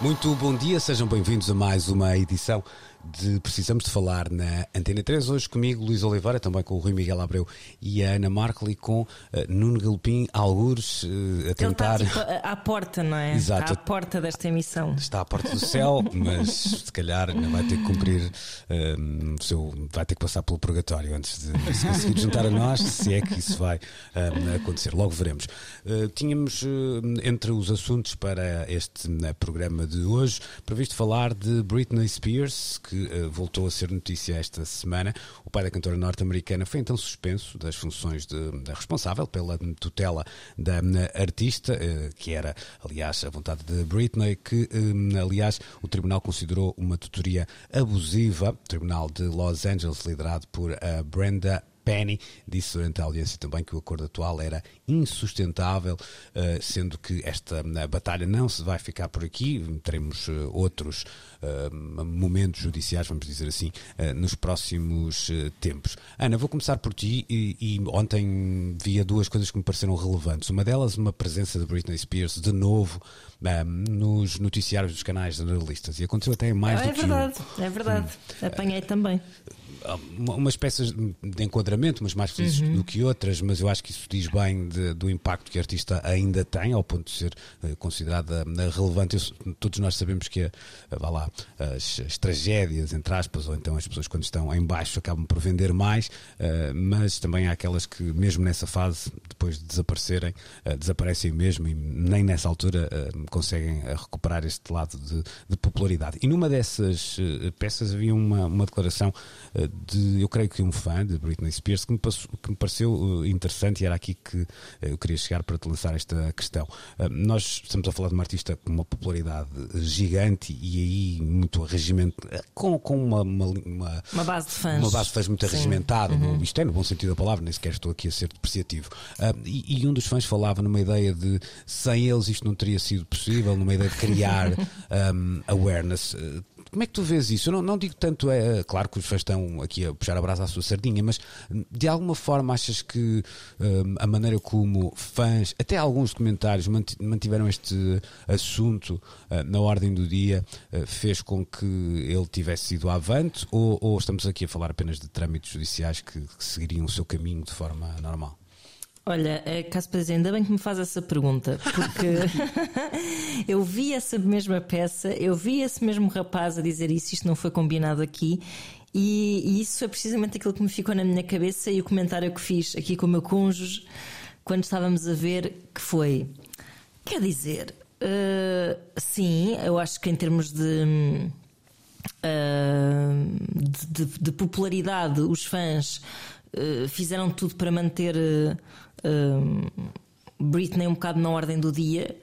Muito bom dia, sejam bem-vindos a mais uma edição de Precisamos de Falar na Antena 3. Hoje comigo, Luís Oliveira, também com o Rui Miguel Abreu e a Ana Markle e com uh, Nuno Galpim, algures, uh, a tentar. Ele está tipo, à porta, não é? Exato. Está à porta desta emissão. Está à porta do céu, mas se calhar ainda vai ter que cumprir uh, o seu. vai ter que passar pelo purgatório antes de se conseguir juntar a nós, se é que isso vai acontecer. Logo veremos. Uh, tínhamos entre os assuntos para este programa de hoje previsto falar de Britney Spears, que voltou a ser notícia esta semana. O pai da cantora norte-americana foi então suspenso das funções de, de responsável pela tutela da artista, que era, aliás, a vontade de Britney, que, aliás, o tribunal considerou uma tutoria abusiva. O tribunal de Los Angeles, liderado por Brenda Penny disse durante a audiência também que o acordo atual era insustentável, sendo que esta batalha não se vai ficar por aqui, teremos outros momentos judiciais, vamos dizer assim, nos próximos tempos. Ana, vou começar por ti e, e ontem via duas coisas que me pareceram relevantes. Uma delas, uma presença de Britney Spears de novo nos noticiários dos canais jornalistas e aconteceu até mais é do que verdade, um. É verdade, hum. apanhei também umas peças de enquadramento, mas mais felizes uhum. do que outras, mas eu acho que isso diz bem de, do impacto que a artista ainda tem, ao ponto de ser uh, considerada uh, relevante. Eu, todos nós sabemos que, uh, vá lá, as, as, tragédias, entre aspas, ou então as pessoas quando estão em baixo acabam por vender mais, mas também há aquelas que, mesmo nessa fase, depois de desaparecerem, desaparecem mesmo e nem nessa altura conseguem recuperar este lado de, de, popularidade. E numa dessas peças havia uma, uma declaração de, eu creio que um fã de Britney Spears que me, passou, que me pareceu uh, interessante e era aqui que uh, eu queria chegar para te lançar esta questão. Uh, nós estamos a falar de uma artista com uma popularidade gigante e aí muito arregimento, com, com uma, uma, uma, uma base de fãs. Uma base de fãs muito arregimentada, uhum. isto é no bom sentido da palavra, nem sequer estou aqui a ser depreciativo. E, e, um dos fãs falava numa ideia de sem eles isto não teria sido possível, numa ideia de criar um, awareness. Como é que tu vês isso? Eu não, não digo tanto, é claro que os fãs estão aqui a puxar a brasa à sua sardinha, mas de alguma forma achas que um, a maneira como fãs, até alguns comentários, mantiveram este assunto uh, na ordem do dia, uh, fez com que ele tivesse ido avante ou, ou, estamos aqui a falar apenas de trâmites judiciais que, que seguiriam o seu caminho de forma normal? Olha, caso para dizer, ainda bem que me faz essa pergunta, porque eu vi essa mesma peça, eu vi esse mesmo rapaz a dizer isso, isto não foi combinado aqui, e, e isso é precisamente aquilo que me ficou na minha cabeça e o comentário que fiz aqui com o meu cônjuge quando estávamos a ver, que foi, quer dizer, uh, sim, eu acho que em termos de, uh, de, de, de popularidade, os fãs Uh, fizeram tudo para manter uh, Britney um bocado na ordem do dia.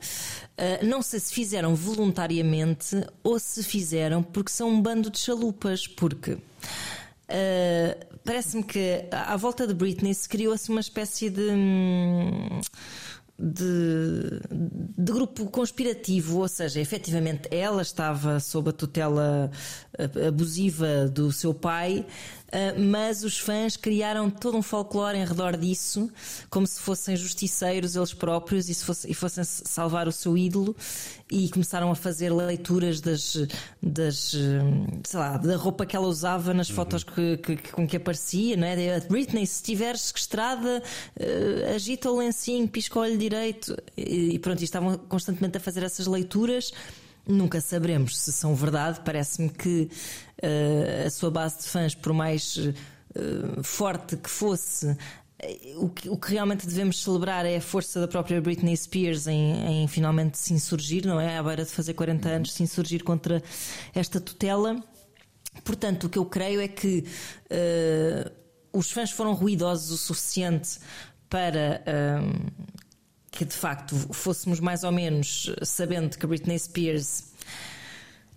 Uh, não sei se fizeram voluntariamente ou se fizeram porque são um bando de chalupas, porque uh, parece-me que à volta de Britney se criou-se uma espécie de. Hum, de, de, grupo conspirativo, ou seja, efetivamente ela estava sob a tutela abusiva do seu pai, ah, mas os fãs criaram todo um folclore em redor disso, como se fossem justiceiros eles próprios e, se fosse, e fossem salvar o seu ídolo, e começaram a fazer leituras das, das sei lá, da roupa que ela usava nas uhum. fotos que, que, com que aparecia, não é? Britney, se estiveres sequestrada, agita o lencinho, pisca o olho direito, e, e pronto, e estavam constantemente a fazer essas leituras. Nunca saberemos se são verdade. Parece-me que uh, a sua base de fãs, por mais uh, forte que fosse, eh, o que, o que, realmente devemos celebrar é a força da própria Britney Spears em, em, finalmente se insurgir, não é? À beira de fazer 40 anos, se insurgir contra esta tutela. Portanto, o que eu creio é que uh, os fãs foram ruidosos o suficiente para que de facto fôssemos mais ou menos sabendo que Britney Spears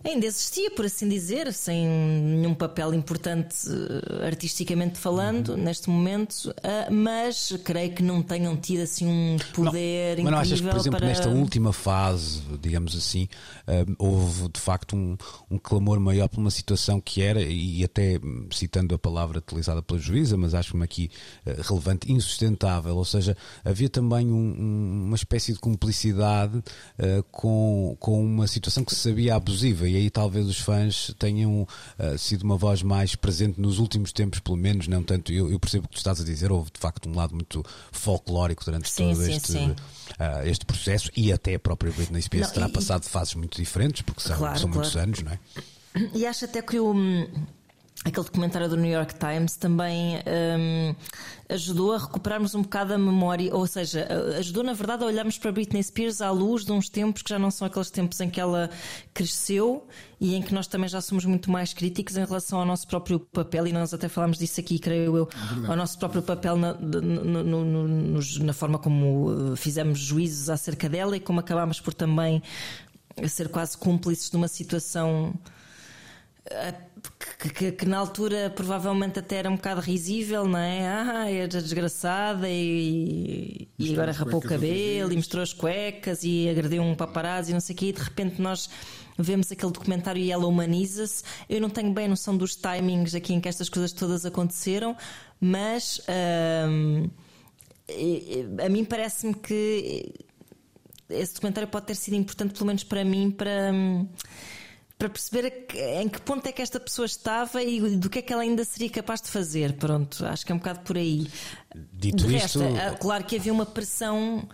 ainda existia, por assim dizer, sem nenhum papel importante uh, artisticamente falando Uhum. neste momento, uh, mas creio que não tenham tido assim um poder Mas não achas que, por exemplo, para... nesta última fase, digamos assim, hum, houve de facto um, um clamor maior por uma situação que era, e até citando a palavra utilizada pela juíza, mas acho-me aqui eh, relevante, insustentável, ou seja, havia também um- um- uma espécie de cumplicidade eh, com, com uma situação que se sabia abusiva, e aí talvez os fãs tenham eh, sido uma voz mais presente nos últimos tempos, pelo menos, não tanto. Eu, eu percebo o que tu estás a dizer, houve de facto um lado muito folclórico durante Sim, todo sim, este, sim. ah, este processo e até a própria Britney Spears Não, terá e- passado fases muito diferentes, porque são, Claro, são muitos claro. anos, não é? E acho até que o, hum, aquele documentário do New York Times também hum, ajudou a recuperarmos um bocado a memória, ou seja, ajudou na verdade a olharmos para Britney Spears à luz de uns tempos que já não são aqueles tempos em que ela cresceu e em que nós também já somos muito mais críticos em relação ao nosso próprio papel, e nós até falámos disso aqui, creio eu, ao nosso próprio papel na, no- no- no- na forma como uh, fizemos juízos acerca dela e como acabámos por também ser quase cúmplices de uma situação que, que- que na altura provavelmente até era um bocado risível, não é? Ah, era desgraçada e, e agora rapou o cabelo e mostrou as cuecas e agrediu um paparazzi e não sei o quê, e de repente nós vemos aquele documentário e ela humaniza-se. Eu não tenho bem noção dos timings aqui em que estas coisas todas aconteceram, mas hum, a mim parece-me que esse documentário pode ter sido importante, pelo menos para mim, para, hum, para perceber em que ponto é que esta pessoa estava e do que é que ela ainda seria capaz de fazer. Pronto, acho que é um bocado por aí. Dito de isto- resto, é claro que havia uma pressão.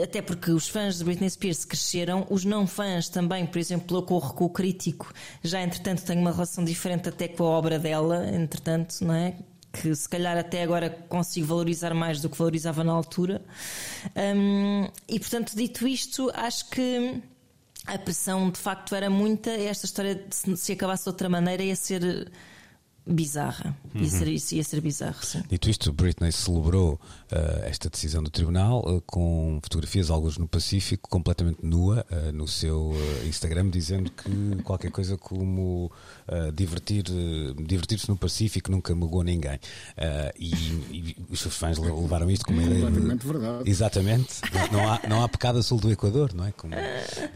Até porque os fãs de Britney Spears cresceram, os não fãs também, por exemplo, eu corro com o crítico, já entretanto tenho uma relação diferente até com a obra dela, entretanto, não é? Que se calhar até agora consigo valorizar mais do que valorizava na altura. Hum, e portanto, dito isto, acho que a pressão de facto era muita. Esta história, se, se acabasse de outra maneira, ia ser bizarra. Ia, ser, isso ia ser bizarro, sim. Dito isto, Britney celebrou eh, esta decisão do tribunal eh, com fotografias, alguns no Pacífico, completamente nua, eh, no seu Instagram, dizendo que qualquer coisa como divertir, divertir-se no Pacífico nunca magoou ninguém. E, e os seus fãs le- levaram isto como uma ideia. de- Completamente verdade. Exatamente. Não, há, não há pecado a sul do Equador, não é? Como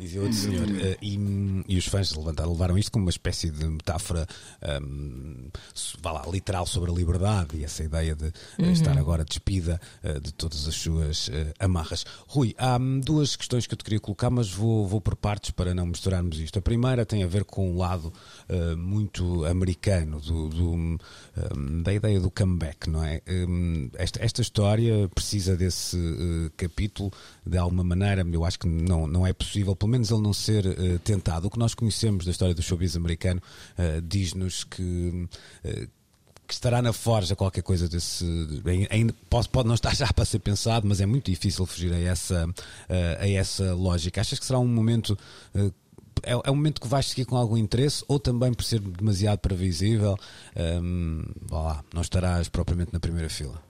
dizia outro senhor. E, e os fãs levantaram, levaram isto como uma espécie de metáfora hum, s- vá lá, literal sobre a liberdade e essa ideia de eh, estar agora despida eh, de todas as suas eh, amarras. Rui, há hum, duas questões que eu te queria colocar, mas vou, vou por partes para não misturarmos isto. A primeira tem a ver com um lado muito americano do, do, hum, da ideia do comeback, não é? Hum, esta, esta história precisa desse capítulo de alguma maneira. Eu acho que não, não é possível, pelo menos ele não ser eh, tentado. O que nós conhecemos da história do showbiz americano eh, diz-nos que. Eh, que estará na forja qualquer coisa desse. Ainda, pode, pode não estar já para ser pensado, mas é muito difícil fugir a essa, eh, a essa lógica. Achas que será um momento. eh, é, é um momento que vais seguir com algum interesse ou também por ser demasiado previsível hum, vá lá, não estarás propriamente na primeira fila?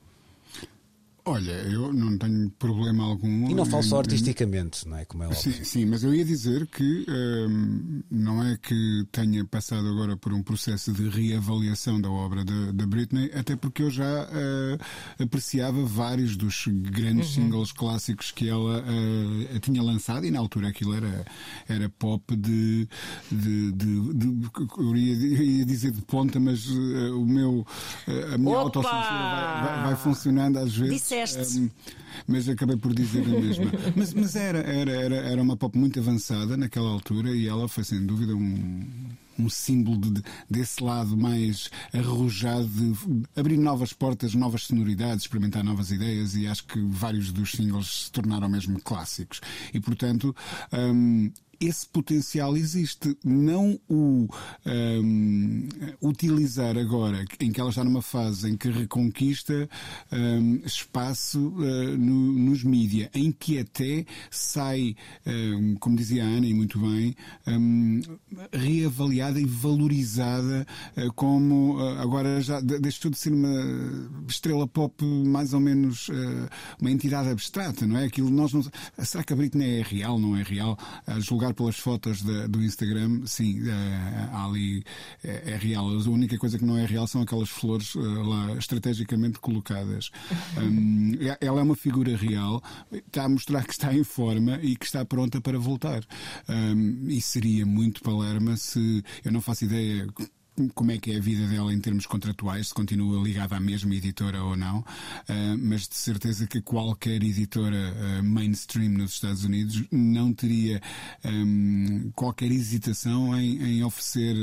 Olha, eu não tenho problema algum. E não falo só artisticamente, não é? Como é óbvio. Sim, sim, mas eu ia dizer que hum, não é que tenha passado agora por um processo de reavaliação da obra da, Britney, até porque eu já eh, apreciava vários dos grandes singles clássicos que ela eh, tinha lançado e na altura aquilo era, era pop de, de, de- de- eu, ia, ia dizer de ponta, mas eh, o meu eh, a minha Opa! autocensura vai, vai- vai funcionando às vezes. Disseste. Hum, mas acabei por dizer a mesma. Mas, mas era, era, era, era uma pop muito avançada naquela altura e ela foi sem dúvida um, um símbolo de- desse lado mais arrojado de abrir novas portas, novas sonoridades, experimentar novas ideias e acho que vários dos singles se tornaram mesmo clássicos. E portanto. hum, esse potencial existe. Não o um, utilizar agora, em que ela está numa fase em que reconquista um, espaço uh, no, nos mídia, em que até sai, um, como dizia a Ana, e muito bem, reavaliada e valorizada uh, como uh, agora já deixou de ser uma estrela pop mais ou menos uma entidade abstrata, não é? Aquilo nós não... Será que a Britney é real, não é real? A julgar pelas fotos de, do Instagram, sim, há ali é, é, real. A única coisa que não é real são aquelas flores lá estrategicamente colocadas. Um, ela é uma figura real, está a mostrar que está em forma e que está pronta para voltar. Um, e seria muito Palerma se eu não faço ideia como é que é a vida dela em termos contratuais, se continua ligada à mesma editora ou não, uh, mas de certeza que qualquer editora uh, mainstream nos Estados Unidos não teria um, qualquer hesitação em, em oferecer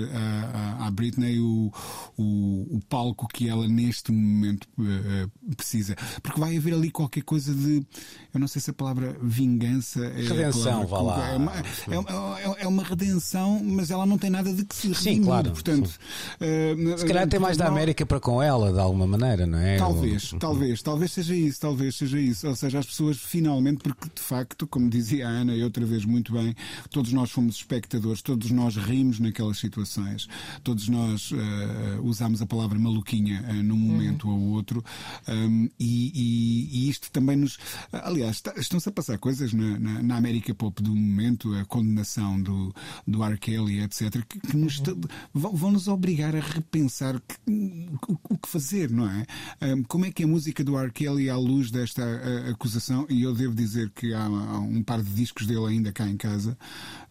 à, Britney o, o, o, palco que ela neste momento uh, precisa. Porque vai haver ali qualquer coisa de, eu não sei se a palavra vingança é. Redenção, vá lá. É uma, é, é, é uma, redenção, mas ela não tem nada de que se Sim, claro. Portanto. Uh, Se calhar tem mais da América para com ela, de alguma maneira, não é? Talvez, talvez, talvez seja isso, talvez seja isso. Ou seja, as pessoas finalmente, porque de facto, como dizia a Ana e outra vez muito bem, todos nós fomos espectadores, todos nós rimos naquelas situações, todos nós uh, usámos a palavra maluquinha uh, num momento uhum. ou outro, um, e, e, e, isto também nos. Aliás, estão-se a passar coisas na, na, na, América Pop do momento, a condenação do, do R. Kelly, etc., que, que nos, uhum. vão, vão nos obrigar a repensar que, o, que fazer, não é? Um, como é que a música do R. Kelly, à luz desta a, acusação, e eu devo dizer que há, um par de discos dele ainda cá em casa,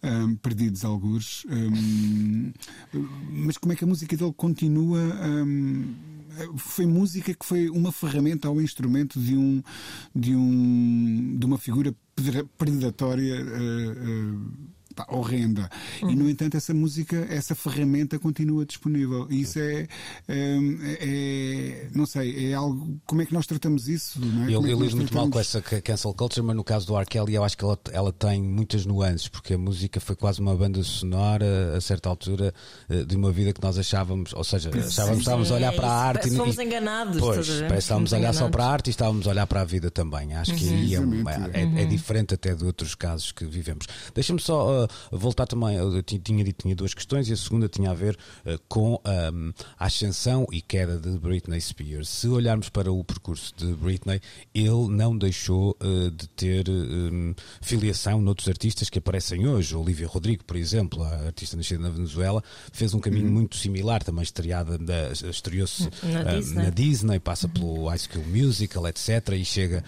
um, perdidos alguns, um, mas como é que a música dele continua? foi música que foi uma ferramenta ou um instrumento de um de um de uma figura predatória uh, uh, pá, horrenda. Uhum. E, no entanto, essa música, essa ferramenta continua disponível. E isso é, é, é, não sei, é algo. Como é que nós tratamos isso? Não é? Eu, é eu lido muito mal com essa cancel culture, mas no caso do R. Kelly, eu acho que ela, ela tem muitas nuances, porque a música foi quase uma banda sonora, a certa altura, eh, de uma vida que nós achávamos, ou seja, achávamos, estávamos a olhar para a arte. Parece e fomos enganados. Pois, parece que estávamos a olhar só para a arte e estávamos a olhar para a vida também. Acho que aí é, é, é, é, diferente até de outros casos que vivemos. Deixa-me só. Voltar também, eu tinha dito tinha duas questões e a segunda tinha a ver uh, com um, a ascensão e queda de Britney Spears. Se olharmos para o percurso de Britney, ele não deixou uh, de ter um, filiação noutros artistas que aparecem hoje. Olivia Rodrigo, por exemplo, a artista nascida na Venezuela, fez um caminho uhum. muito similar, também estreada, estreou-se na, uh, Disney. na Disney, passa pelo High School Musical, etc. E chega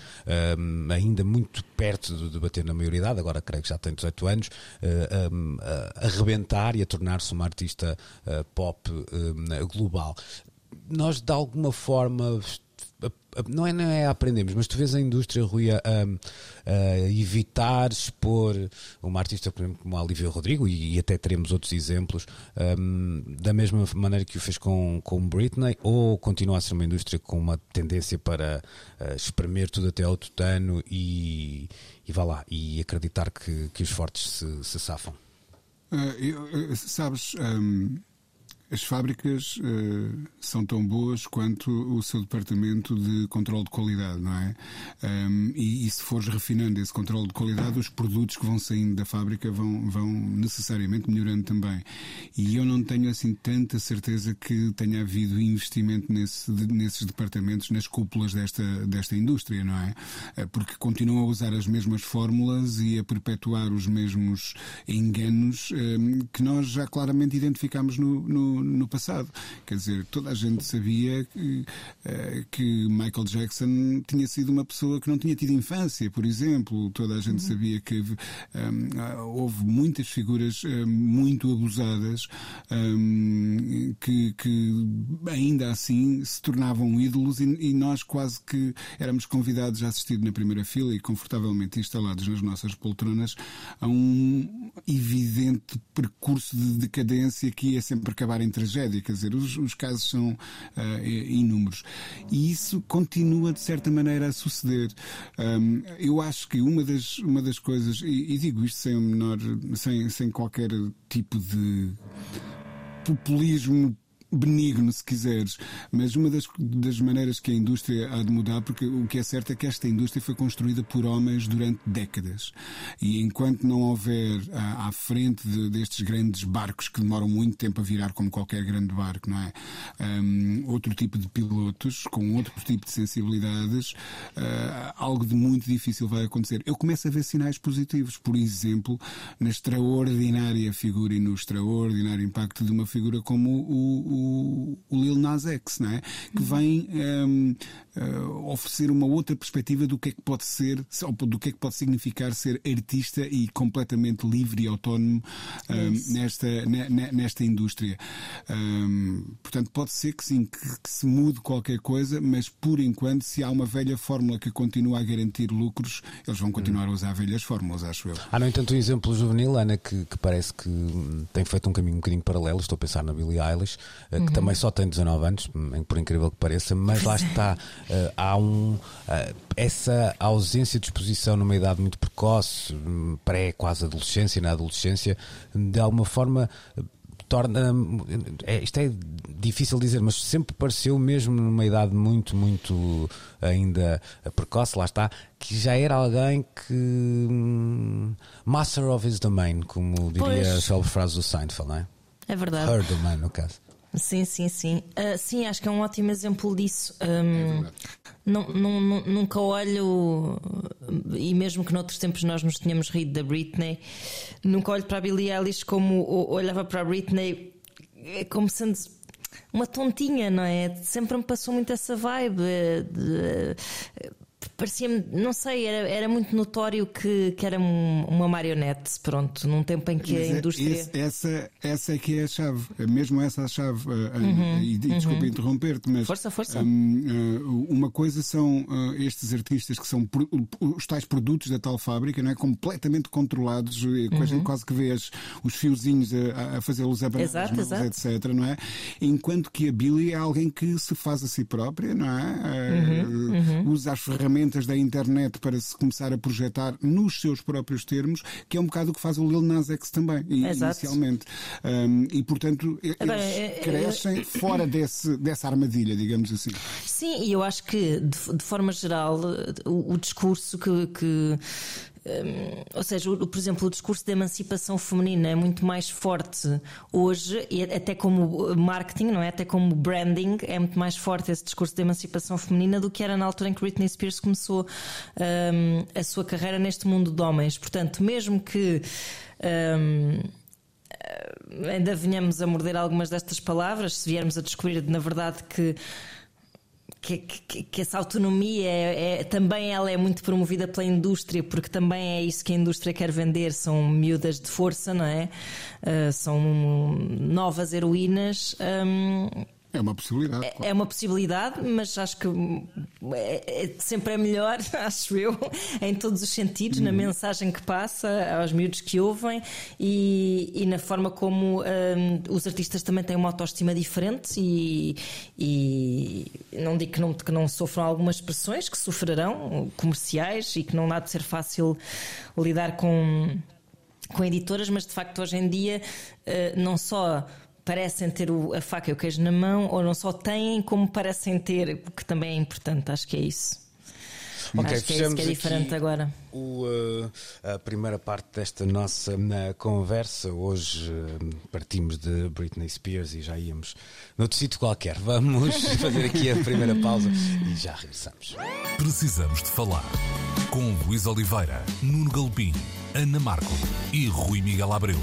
um, ainda muito perto de, de bater na maioridade, agora creio que já tem 18 anos, uh, a, a rebentar e a tornar-se uma artista uh, pop um, global. Nós, de alguma forma, não é, não é aprendemos, mas tu vês a indústria, Rui, a, a evitar expor uma artista como a Olivia Rodrigo, e, e até teremos outros exemplos, um, da mesma maneira que o fez com, com Britney, ou continua a ser uma indústria com uma tendência para uh, espremer tudo até ao tutano e, e vá lá, e acreditar que, que os fortes se, se safam? Uh, eu, sabes, um, as fábricas uh, são tão boas quanto o seu departamento de controle de qualidade, não é? Um, e, e, se fores refinando esse controle de qualidade, os produtos que vão saindo da fábrica vão, vão necessariamente melhorando também. E eu não tenho assim tanta certeza que tenha havido investimento nesse, nesses departamentos, nas cúpulas desta, desta indústria, não é? Eh, porque continuam a usar as mesmas fórmulas e a perpetuar os mesmos enganos um, que nós já claramente identificamos no, no no, passado. Quer dizer, toda a gente sabia que, uh, que Michael Jackson tinha sido uma pessoa que não tinha tido infância, por exemplo. Toda a gente uhum. sabia que um, ah, houve muitas figuras ah, muito abusadas um, que, que, ainda assim se tornavam ídolos e, e, nós quase que éramos convidados a assistir na primeira fila e confortavelmente instalados nas nossas poltronas a um evidente percurso de decadência que ia sempre acabar em em tragédia, quer dizer, os, os casos são uh, inúmeros. E isso continua, de certa maneira, a suceder. Um, eu acho que uma das, uma das coisas, e, e digo isto sem, menor, sem, sem qualquer tipo de populismo benigno, se quiseres, mas uma das, das maneiras que a indústria há de mudar, porque o que é certo é que esta indústria foi construída por homens durante décadas. E enquanto não houver à, à frente de, destes grandes barcos que demoram muito tempo a virar, como qualquer grande barco, não é? Um, outro tipo de pilotos, com outro tipo de sensibilidades, uh, algo de muito difícil vai acontecer. Eu começo a ver sinais positivos, por exemplo, na extraordinária figura e no extraordinário impacto de uma figura como o, o o, Lil Nas X, não é? que vem um, uh, eh, oferecer uma outra perspectiva do que é que pode ser, do que é que pode significar ser artista e completamente livre e autónomo um, nesta, nesta indústria. Um, portanto, pode ser que sim, que, que, se mude qualquer coisa, mas por enquanto, se há uma velha fórmula que continua a garantir lucros, eles vão continuar a usar velhas fórmulas, acho eu. Há, no entanto, um exemplo juvenil, Ana, que, que parece que tem feito um caminho um bocadinho paralelo. Estou a pensar na Billie Eilish, que uhum. também só tem 19 anos, por incrível que pareça, mas lá está. Uh, há um, uh, essa ausência de exposição numa idade muito precoce, hum, pré, quase adolescência, na adolescência, de alguma forma torna. É, isto é difícil dizer, mas sempre pareceu, mesmo numa idade muito, muito ainda precoce, lá está, que já era alguém que. Hum, master of his domain, como diria pois. a frase do Seinfeld, não é? É verdade. Her domain, no caso. Sim, sim, sim. Uh, sim, acho que é um ótimo exemplo disso. Um, é não, não, nunca olho, e mesmo que noutros tempos nós nos tínhamos rido da Britney, nunca olho para a Billie Eilish como olhava para a Britney é como sendo uma tontinha, não é? Sempre me passou muito essa vibe. De, parecia-me, não sei, era, era muito notório que, que era uma marionete, pronto, num tempo em que Mas a é, indústria. Esse, essa, essa é que é a chave, é mesmo essa a chave. Uh, uhum, e, uhum. desculpa interromper-te, mas. Força, força. Um, uh, uma coisa são estes artistas que são os tais produtos da tal fábrica, não é? Completamente controlados, uhum. quase que vês os fiozinhos a, a fazê-los abanar, etc. Não é? Enquanto que a Billy é alguém que se faz a si própria, não é? Uhum, uhum. Usa as ferramentas ferramentas da internet para se começar a projetar nos seus próprios termos, que é um bocado o que faz o Lil Nas X também, Exato. inicialmente. Um, e, portanto, eles Agora, é, é, crescem é, fora desse, dessa armadilha, digamos assim. Sim, e eu acho que, de, de forma geral, o, o discurso que, que Hum, ou seja, o, por exemplo, o discurso da emancipação feminina é muito mais forte hoje, e até como marketing, não é? Até como branding, é muito mais forte esse discurso da emancipação feminina do que era na altura em que Britney Spears começou um, a sua carreira neste mundo de homens. Portanto, mesmo que. Um, ainda venhamos a morder algumas destas palavras, se viermos a descobrir, na verdade, que que, que, que, essa autonomia é, é, também ela é muito promovida pela indústria, porque também é isso que a indústria quer vender, são miúdas de força, não é? Uh, são novas heroínas. Um, é uma possibilidade. É, claro. é, uma possibilidade, mas acho que é, é, sempre é melhor, acho eu, em todos os sentidos, na uhum. mensagem que passa aos miúdos que ouvem e, e na forma como um, os artistas também têm uma autoestima diferente e, e não digo que não, que não sofram algumas pressões, que sofrerão, comerciais, e que não há de ser fácil lidar com, com editoras, mas de facto hoje em dia uh, não só parecem ter a faca e o queijo na mão, ou não só têm, como parecem ter, o que também é importante, acho que é isso. Ok, Acho que é isso que é diferente agora. O, uh, a primeira parte desta nossa na conversa. Hoje uh, partimos de Britney Spears e já íamos noutro sítio qualquer. Vamos fazer aqui a primeira pausa e já regressamos. Precisamos de falar com Luís Oliveira, Nuno Galpim, Ana Marco e Rui Miguel Abreu.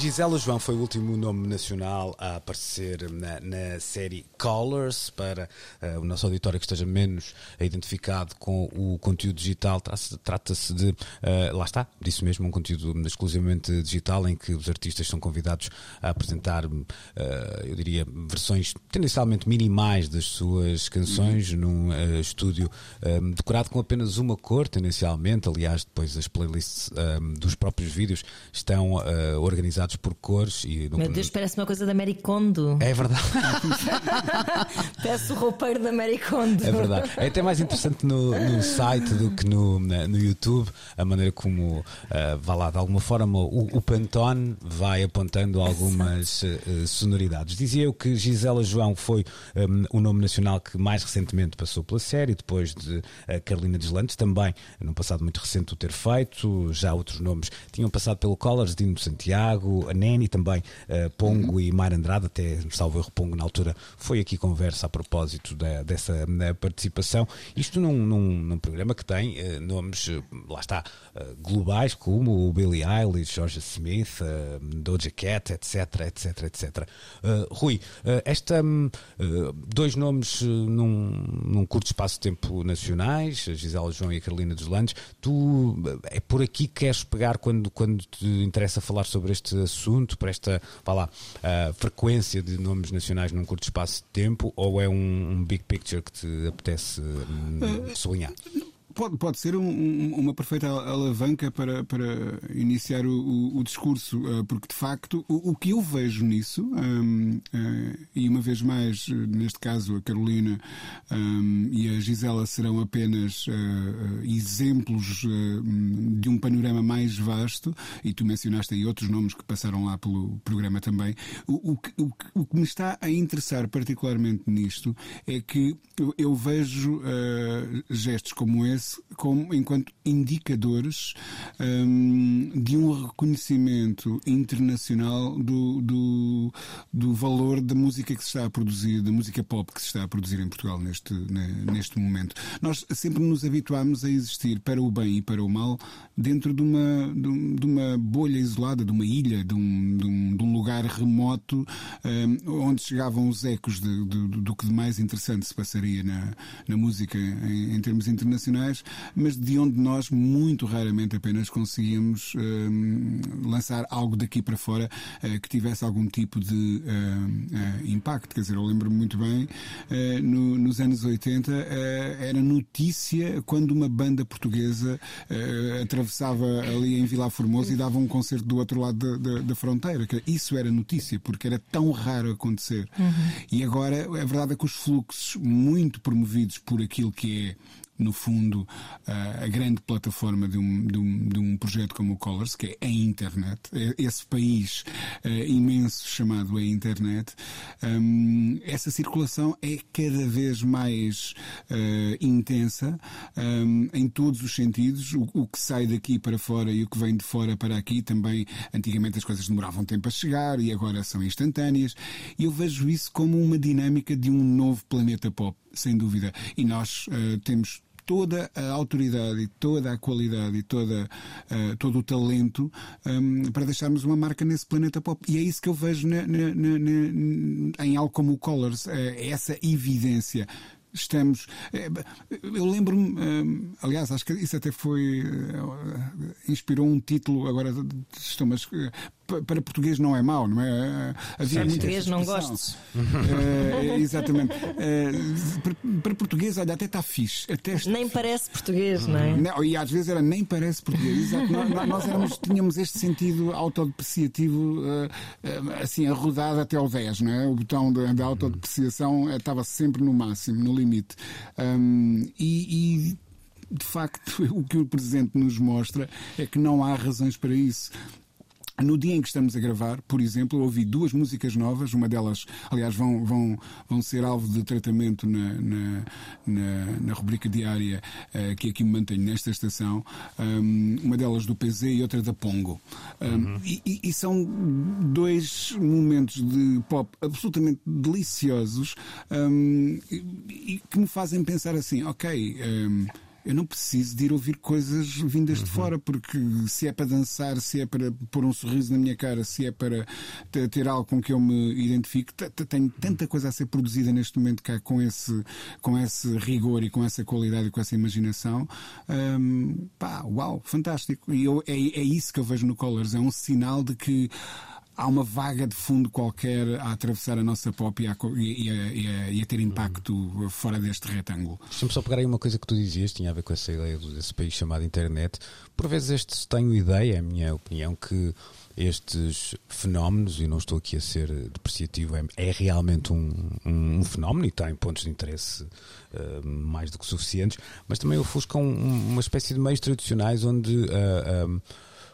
Gisela João foi o último nome nacional a aparecer na, na série Colors, para uh, o nosso auditório que esteja menos identificado com o conteúdo digital, trata-se de, uh, lá está, disso mesmo, um conteúdo exclusivamente digital em que os artistas são convidados a apresentar, uh, eu diria, versões tendencialmente minimais das suas canções num estúdio decorado com apenas uma cor, tendencialmente. Aliás, depois as playlists dos próprios vídeos estão organizados por cores. E. Meu Deus, parece uma coisa da Mary Kondo. É verdade. Peço o roupeiro da Mary Kondo. É verdade. É até mais interessante no, no site do que no, no YouTube, a maneira como, uh, vá lá, de alguma forma, o, o Pantone vai apontando algumas uh, sonoridades. Dizia eu que Gisela João foi um, o nome nacional que mais recentemente passou pela série, depois de uh, Carolina Deslandes, também num passado muito recente o ter feito. Já outros nomes tinham passado pelo Collars, Dino Santiago, a Neni também, uh, Pongo uhum. e Mar Andrade, até salvo erro Pongo na altura foi aqui conversa a propósito da, dessa participação. Isto num, num, num, programa que tem uh, nomes, lá está, uh, globais, como o Billie Eilish, George Smith, Doja Cat, etc, etc, etc. Rui, esta, um, dois nomes num, num, curto espaço de tempo nacionais, a Gisela João e a Carolina dos Landes, tu é por aqui que queres pegar quando, quando te interessa falar sobre este assunto, para esta, vá lá, frequência de nomes nacionais num curto espaço de tempo ou é um, um big picture que te apetece um, sublinhar? Pode, pode ser um, um, uma perfeita alavanca para, para iniciar o, o, o discurso, uh, porque de facto o, o, que eu vejo nisso, um, uh, eh, e uma vez mais, neste caso a Carolina e a Gisela serão apenas uh, exemplos de um panorama mais vasto, e tu mencionaste aí outros nomes que passaram lá pelo programa também. O, o, o que me está a interessar particularmente nisto é que eu, eu vejo gestos como esse como enquanto indicadores um, de um reconhecimento internacional do, do, do, valor da música que se está a produzir, da música pop que se está a produzir em Portugal neste, neste momento. Nós sempre nos habituámos a existir para o bem e para o mal dentro de uma, de uma bolha isolada, de uma ilha, de um, de um, de um lugar remoto um, onde chegavam os ecos de, do que de mais interessante se passaria na, na música em, em termos internacionais mas de onde nós muito raramente apenas conseguíamos uh, lançar algo daqui para fora uh, que tivesse algum tipo de uh, impacto. Quer dizer, eu lembro-me muito bem, no, nos anos 80 era notícia quando uma banda portuguesa atravessava ali em Vila Formosa e dava um concerto do outro lado da, da, da fronteira. Isso era notícia, porque era tão raro acontecer. Uhum. E agora a verdade é que os fluxos muito promovidos por aquilo que é no fundo, a grande plataforma de um, de um, de um projeto como o Colors, que é a internet, é esse país eh, imenso chamado a internet, hum, essa circulação é cada vez mais intensa em todos os sentidos. O, o, que sai daqui para fora e o que vem de fora para aqui também. Antigamente as coisas demoravam tempo a chegar e agora são instantâneas. E eu vejo isso como uma dinâmica de um novo planeta pop, sem dúvida. E nós uh, temos toda a autoridade toda a qualidade e toda, uh, todo o talento um, para deixarmos uma marca nesse planeta pop. E é isso que eu vejo na, na, na, em algo como o Colors, uh, essa evidência estamos. Eh, eu lembro-me, aliás, acho que isso até foi. inspirou um título, agora estou, mas para português não é mau, não é? Havia sim, português não gosto. Uh, exatamente. Uh, para, para, português, olha, até está fixe. Até está nem parece português, não é? Não, e às vezes era nem parece português. Nós, nós éramos, tínhamos este sentido autodepreciativo uh, assim, arrodado até ao 10, não é? O botão da, de autodepreciação estava sempre no máximo, no limite. Um, e, e de facto, o que o Presidente nos mostra é que não há razões para isso. No dia em que estamos a gravar, por exemplo, ouvi duas músicas novas, uma delas, aliás, vão, vão, vão ser alvo de tratamento na, na, na, na rubrica diária uh, que aqui me mantenho nesta estação, um, uma delas do PZ e outra da Pongo. Um, uhum. e, e, são dois momentos de pop absolutamente deliciosos um, e, e, que me fazem pensar assim, ok eu não preciso de ir ouvir coisas vindas Uhum. de fora, porque se é para dançar, se é para pôr um sorriso na minha cara, se é para te- ter algo com que eu me identifique, te- te- tenho tanta coisa a ser produzida neste momento cá com esse, com esse rigor e com essa qualidade e com essa imaginação. Hum, pá, uau, fantástico. E eu, é, é isso que eu vejo no Colors, é um sinal de que há uma vaga de fundo qualquer a atravessar a nossa pop e a, e- a- e a- e a ter impacto fora deste retângulo. Deixa-me só pegar aí uma coisa que tu dizias, tinha a ver com essa ideia desse país chamado internet. Por vezes estes tenho ideia, é a minha opinião, que estes fenómenos, e não estou aqui a ser depreciativo, é, é realmente um, um- um fenómeno e tem pontos de interesse eh, mais do que suficientes, mas também ofuscam um- uma espécie de meios tradicionais onde. um,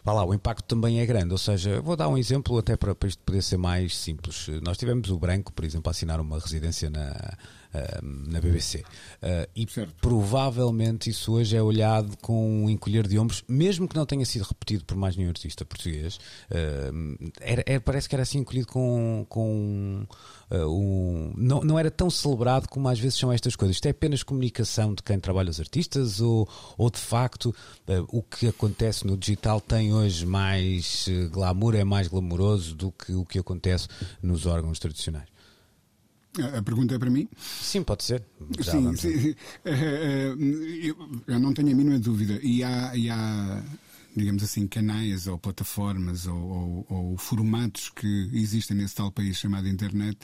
Vá lá, o impacto também é grande. Ou seja, vou dar um exemplo até para, para isto poder ser mais simples. Nós tivemos o Branco, por exemplo, a assinar uma residência na, na BBC. Ah, e Certo. provavelmente isso hoje é olhado com um encolher de ombros, mesmo que não tenha sido repetido por mais nenhum artista português. Era- parece que era assim encolhido com. com ah, um- não, não era tão celebrado como às vezes são estas coisas. Isto é apenas comunicação de quem trabalha os artistas ou, ou de facto ah, o que acontece no digital tem hoje mais glamour, é mais glamouroso do que o que acontece nos órgãos tradicionais? A pergunta é para mim? Sim, pode ser. Já Sim, sim. Eh, eh, eu, eu não tenho a mínima dúvida. E há, e há digamos assim, canais ou plataformas ou, ou- ou formatos que existem nesse tal país chamado internet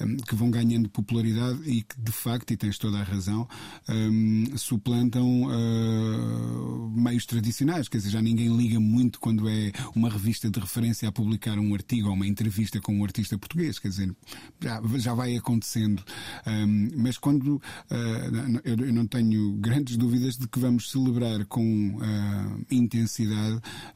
hum, que vão ganhando popularidade e que, de facto, e tens toda a razão, hum, suplantam ah, meios tradicionais. Quer dizer, já ninguém liga muito quando é uma revista de referência a publicar um artigo ou uma entrevista com um artista português. Quer dizer, já, já vai acontecendo. Hum, mas quando ah, eu, não tenho grandes dúvidas de que vamos celebrar com ah, intensidade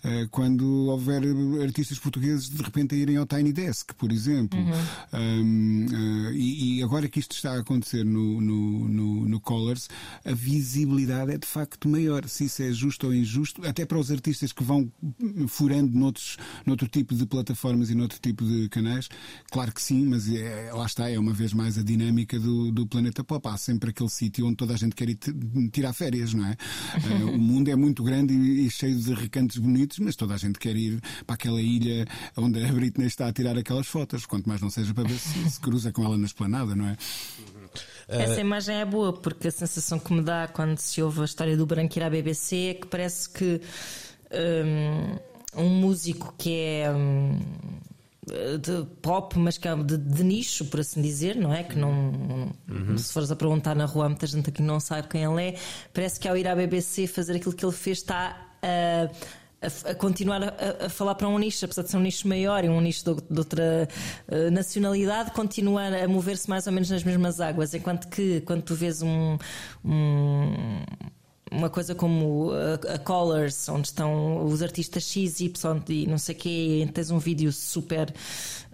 ah, quando houver artistas portugueses de repente a irem ao Tiny Desk, por exemplo. Hum, ah, e, e agora que isto está a acontecer no, no, no, no Colors, a visibilidade é de facto maior. Se isso é justo ou injusto, até para os artistas que vão furando noutros, noutro tipo de plataformas e noutro tipo de canais, claro que sim, mas é, lá está, é uma vez mais a dinâmica do, do planeta pop. Há sempre aquele sítio onde toda a gente quer ir tirar férias, não é? Eh, o mundo é muito grande e, e cheio de recantos bonitos, mas toda a gente quer ir para aquela ilha onde a Britney está a tirar aquelas fotos, quanto mais não seja para ver se se cruza com ela na esplanada, não é? Essa imagem é boa porque a sensação que me dá quando se ouve a história do branco ir à BBC é que parece que hum, um, músico que é hum, de pop, mas que é de, de nicho, por assim dizer, não é? Que não, não- se fores a perguntar na rua, há muita gente aqui não sabe quem ele é. Parece que ao ir à BBC fazer aquilo que ele fez está a a, continuar a, a falar para um nicho, apesar de ser um nicho maior e um nicho de, de outra eh, nacionalidade, continuar a mover-se mais ou menos nas mesmas águas. Enquanto que quando tu vês um. um- uma coisa como a, Colors, onde estão os artistas X, Y e não sei o quê, tens um vídeo super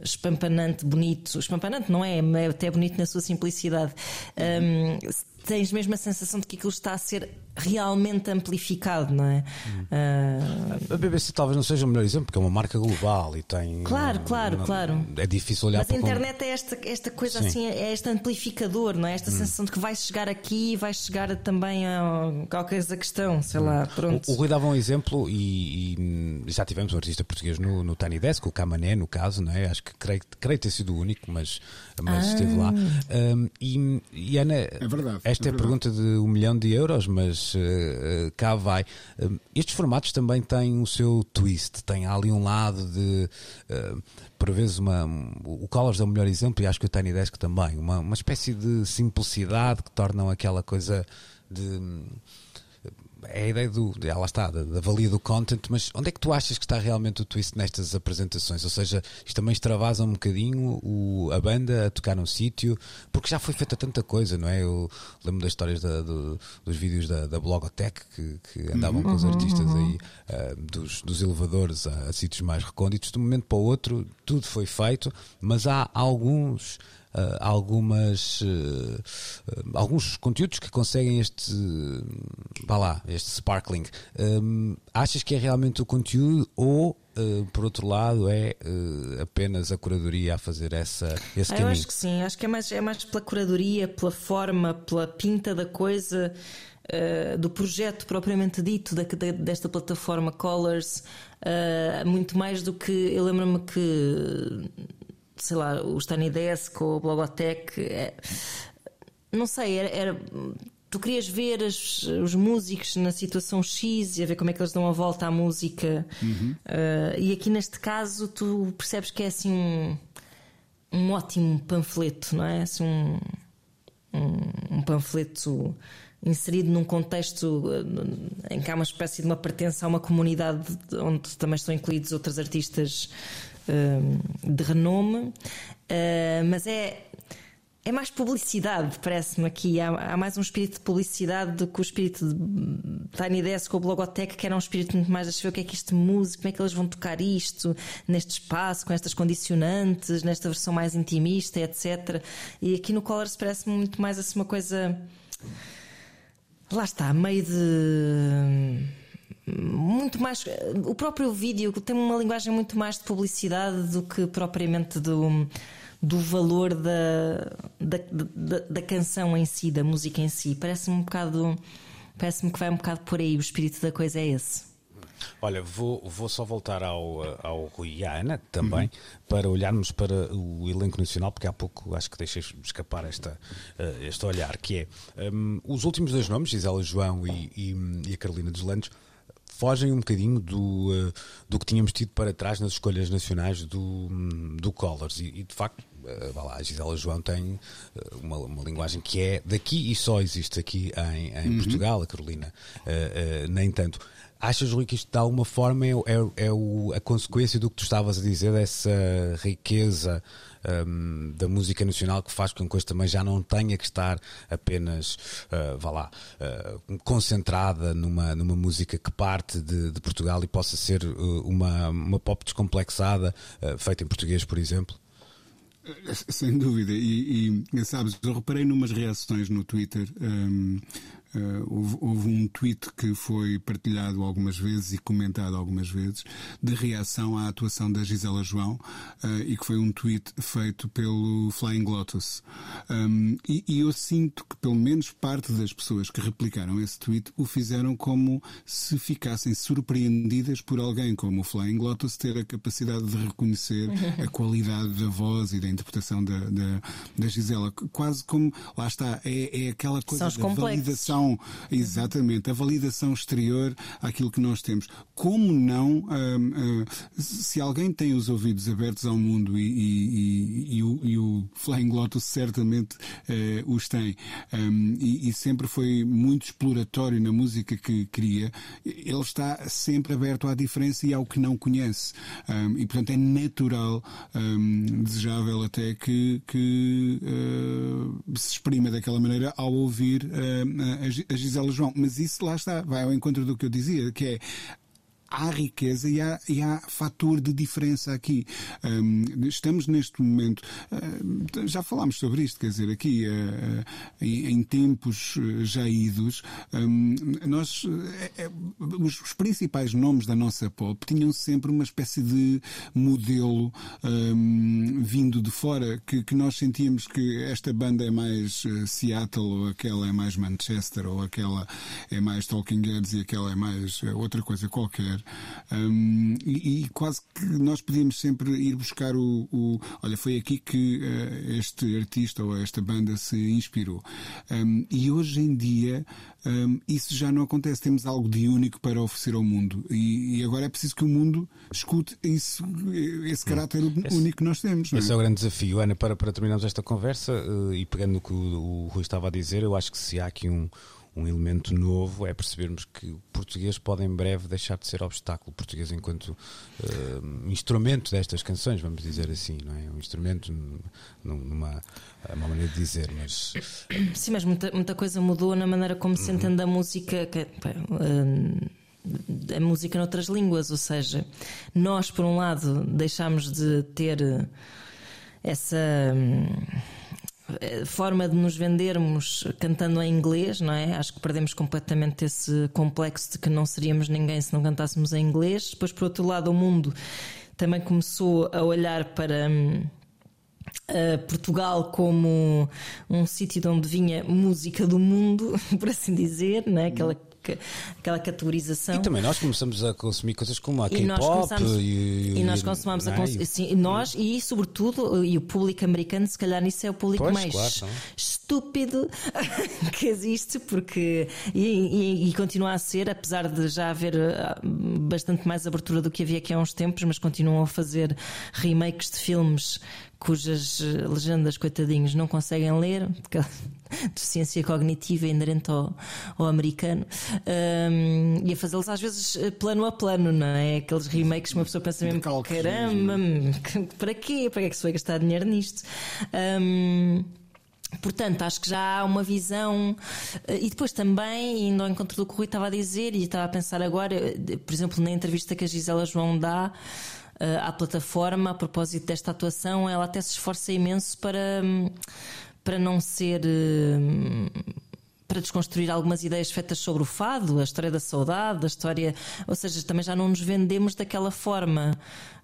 espampanante, bonito. Espampanante não é, é até bonito na sua simplicidade. Hum, tens mesmo a sensação de que aquilo está a ser realmente amplificado, não é? Ah, A BBC talvez não seja o melhor exemplo, porque é uma marca global e tem. Claro, claro, não- claro. É difícil olhar Mas a para como- internet é esta, esta coisa Sim. assim, é este amplificador, não é? Esta sensação de que vai chegar aqui e vai chegar também a qualquer questão, sei lá, pronto. O, o Rui dava um exemplo e, e já tivemos um artista português no, no Tiny Desk, o Camané, no caso, não é? Acho que creio, creio ter sido o único, mas, mas Ah. esteve lá. Um, e, e Ana, verdade, esta é, é a pergunta de um milhão de euros, mas uh, cá vai. Um, estes formatos também têm o seu twist, tem ali um lado de. uh, por vezes, uma, o Colors é o melhor exemplo e acho que o Tiny Desk também. Uma, uma espécie de simplicidade que tornam aquela coisa de é a ideia do. é, lá está, da, da valia do content, mas onde é que tu achas que está realmente o twist nestas apresentações? Ou seja, isto também extravasa um bocadinho o, a banda a tocar num sítio, porque já foi feita tanta coisa, não é? Eu lembro das histórias da- do- dos vídeos da, da Blogotech que, que andavam com os artistas aí, ah, dos, dos elevadores a, a sítios mais recônditos. De um momento para o outro, tudo foi feito, mas há alguns uh, algumas, uh, alguns conteúdos que conseguem este, vá lá, este sparkling. Um, achas que é realmente o conteúdo ou Uh, por outro lado, é uh, apenas a curadoria a fazer essa, esse ah, caminho? Eu acho que sim, acho que é mais, é mais pela curadoria, pela forma, pela pinta da coisa, uh, do projeto propriamente dito da, desta plataforma Colors, muito mais do que. Eu lembro-me que sei lá, o Tiny Desk ou o Blogotech. É, não sei, era, era tu querias ver as, os músicos na situação X e a ver como é que eles dão a volta à música. Uhum. Uh, e aqui neste caso tu percebes que é assim um, um ótimo panfleto, não é? Assim um, um, um panfleto inserido num contexto ah, em que há uma espécie de uma pertença a uma comunidade onde também estão incluídos outros artistas de renome, uh, mas é é mais publicidade, parece-me aqui. Há, há, mais um espírito de publicidade do que o espírito de Tiny Desk ou Blogotech, que era um espírito muito mais de ver o que é que isto música, como é que eles vão tocar isto neste espaço, com estas condicionantes, nesta versão mais intimista, etc. E aqui no Colors parece-me muito mais assim uma coisa. Lá está, meio de. Muito mais. O próprio vídeo tem uma linguagem muito mais de publicidade do que propriamente do do valor da, da, da, da canção em si, da música em si. Parece-me um bocado. Parece-me que vai um bocado por aí, o espírito da coisa é esse. Olha, vou, vou só voltar ao, ao Rui e à Ana também, uhum. para olharmos para o elenco nacional, porque há pouco acho que deixei escapar esta, uh, este olhar, que é um, os últimos dois nomes, Gisela João e, e, e a Carolina dos Landes, fogem um bocadinho do, uh, do que tínhamos tido para trás nas escolhas nacionais do, do Collors. E, e de facto, uh, vá lá, a Gisela João tem uh, uma, uma, linguagem que é daqui e só existe aqui em, em uhum. Portugal, a Carolina, nem tanto. Achas, Rui, que isto de alguma forma é, é, é o, a consequência do que tu estavas a dizer, dessa riqueza um, da música nacional que faz com que a coisa também já não tenha que estar apenas, uh, vá lá, uh, concentrada numa, numa música que parte de, de Portugal e possa ser uh, uma, uma pop descomplexada, feita em português, por exemplo? Sem dúvida, e, e sabes, eu reparei numas reações no Twitter. Um, Uh, houve, houve, um tweet que foi partilhado algumas vezes e comentado algumas vezes de reação à atuação da Gisela João uh, e que foi um tweet feito pelo Flying Lotus. Um, e, e, eu sinto que pelo menos parte das pessoas que replicaram esse tweet o fizeram como se ficassem surpreendidas por alguém como o Flying Lotus ter a capacidade de reconhecer a qualidade da voz e da interpretação da, da, da Gisela. Quase como, lá está, é, é aquela coisa da validação validação, exatamente, a validação exterior àquilo que nós temos. Como não, uh, uh, se alguém tem os ouvidos abertos ao mundo e, e, e, e o, o, Flying Lotus certamente uh, os tem, um, e, sempre foi muito exploratório na música que cria, ele está sempre aberto à diferença e ao que não conhece. Um, e portanto é natural, um, desejável até que, que se exprima daquela maneira ao ouvir uh, a Gisela João, mas isso lá está, vai ao encontro do que eu dizia, que é há riqueza e há, e há fator de diferença aqui. Um, estamos neste momento, uh, já falámos sobre isto, quer dizer, aqui uh, em, em, tempos já idos, um, nós, os, os, principais nomes da nossa pop tinham sempre uma espécie de modelo um, vindo de fora, que, que, nós sentíamos que esta banda é mais Seattle, ou aquela é mais Manchester, ou aquela é mais Talking Heads e aquela é mais outra coisa qualquer. Um, e, e, quase que nós podíamos sempre ir buscar o. o olha, foi aqui que uh, este artista ou esta banda se inspirou. Um, e hoje em dia um, isso já não acontece. Temos algo de único para oferecer ao mundo. E, e agora é preciso que o mundo escute isso, esse caráter esse, único que nós temos. É? Esse é? é? o grande desafio. Ana, para, para terminarmos esta conversa uh, e pegando no que o, o Rui estava a dizer, eu acho que se há aqui um um elemento novo é percebermos que o português pode em breve deixar de ser obstáculo. O português enquanto uh, instrumento destas canções, vamos dizer assim, não é? Um instrumento numa uma maneira de dizer, mas... Sim, mas muita, muita coisa mudou na maneira como se entende a música... Que, uh, a música noutras línguas, ou seja, nós por um lado deixámos de ter essa... forma de nos vendermos cantando em inglês, não é? Acho que perdemos completamente esse complexo de que não seríamos ninguém se não cantássemos em inglês. Depois, por outro lado, o mundo também começou a olhar para. Hum, Uh, Portugal como um sítio de onde vinha música do mundo, por assim dizer, né? aquela aquela categorização. E também nós começamos a consumir coisas como a K-pop e, e, nós consumamos a consumir, sim, nós e sobretudo e o público americano, se calhar isso é o público pois, mais claro, estúpido que existe, porque e, e, e, continua a ser, apesar de já haver ah, bastante mais abertura do que havia aqui há uns tempos, mas continuam a fazer remakes de filmes cujas eh, legendas, coitadinhos, não conseguem ler, porque deficiência cognitiva inerente ao, ao americano, um, e a fazê-los às vezes eh, plano a plano, não é? Aqueles remakes que uma pessoa pensa mesmo: caramba, para quê? Para que é que se vai gastar dinheiro nisto? Um, Portanto, acho que já há uma visão. Eh, e depois também, indo ao encontro do que o Rui estava a dizer, e estava a pensar agora, por exemplo, na entrevista que a Gisela João dá, à plataforma a propósito desta atuação. Ela até se esforça imenso para, hum, para não ser. Hum, para desconstruir algumas ideias feitas sobre o fado, a história da saudade, a história. Ou seja, também já não nos vendemos daquela forma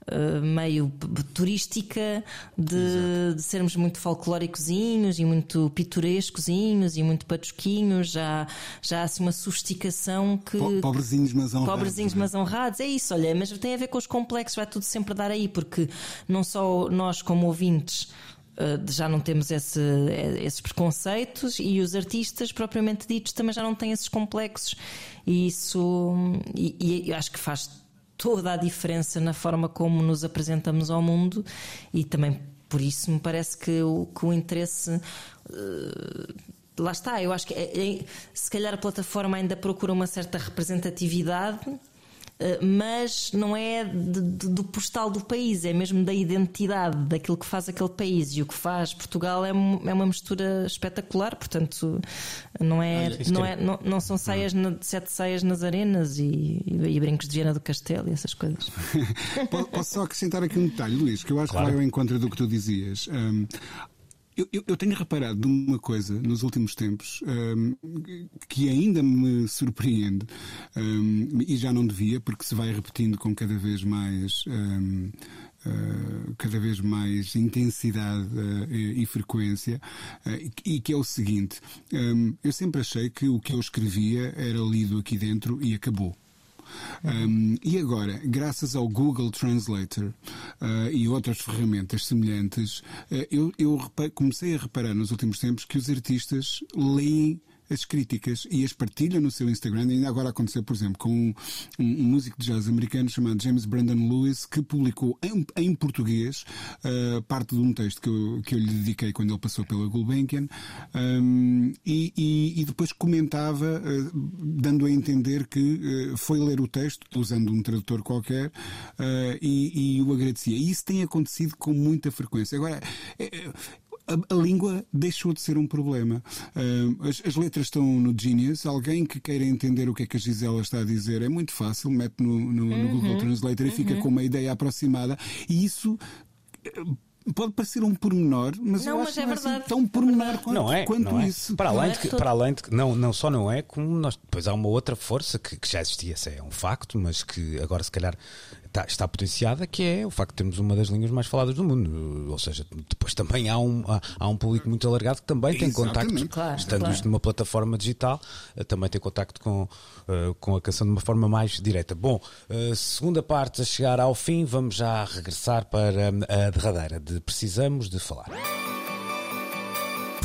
uh, meio turística de, de, sermos muito folclóricozinhos e muito pitorescozinhos e muito patusquinhos. Já, já há assim uma sofisticação que. Pobrezinhos, mas honrados. Pobrezinhos, é? mas honrados. É isso, olha, mas tem a ver com os complexos, vai tudo sempre dar aí, porque não só nós, como ouvintes, já não temos esse, eh, esses preconceitos e os artistas propriamente ditos também já não têm esses complexos. E isso e, e acho que faz toda a diferença na forma como nos apresentamos ao mundo e também por isso me parece que o, que o interesse uh, lá está, eu acho que é, é, se calhar a plataforma ainda procura uma certa representatividade eh, mas não é de, de, do postal do país, é mesmo da identidade, daquilo que faz aquele país. E o que faz Portugal é, é uma mistura espetacular, portanto, não, é, não, é, não, não são saias, na, sete saias nas arenas e, e, brincos de Viana do Castelo e essas coisas. Posso só acrescentar aqui um detalhe, Luís, que eu acho claro. que vai ao encontro do que tu dizias. Um, eu, eu, eu, tenho reparado numa coisa nos últimos tempos um, que ainda me surpreende um, e já não devia, porque se vai repetindo com cada vez mais. Um, Uh, cada vez mais intensidade uh, e, e, frequência, uh, e que é o seguinte: eu sempre achei que o que eu escrevia era lido aqui dentro e acabou. Um, e agora, graças ao Google Translator uh, e outras ferramentas semelhantes, uh, eu, eu comecei a reparar nos últimos tempos que os artistas leem as críticas e as partilha no seu Instagram. E ainda agora aconteceu, por exemplo, com um, um, músico de jazz americano chamado James Brandon Lewis, que publicou em, em português uh, parte de um texto que eu, que eu lhe dediquei quando ele passou pela Gulbenkian um, e, e, e, depois comentava, uh, dando a entender que uh, foi ler o texto, usando um tradutor qualquer, e, e o agradecia. E isso tem acontecido com muita frequência. Agora, a, a, língua deixou de ser um problema. Uh, as, as, letras estão no Genius. Alguém que queira entender o que é que a Gisela está a dizer é muito fácil, mete no, no, uhum. no Google Translator uhum. e fica uhum. com uma ideia aproximada. E isso pode parecer um pormenor, mas não, eu mas acho é que verdade. é tão pormenor quanto, não é, quanto não é. isso. Para além, não de que, é para além de que não, não só não é, como nós, depois há uma outra força que, que já existia, é um facto, mas que agora se calhar está, está potenciada, que é o facto de termos uma das línguas mais faladas do mundo. Ou seja, depois também há um, há, há um público muito alargado que também tem contacto, claro, estando claro. isto numa plataforma digital, eh, também tem contacto com, uh, com a canção de uma forma mais direta. Bom, uh, segunda parte a chegar ao fim, vamos já regressar para a derradeira de Precisamos de Falar.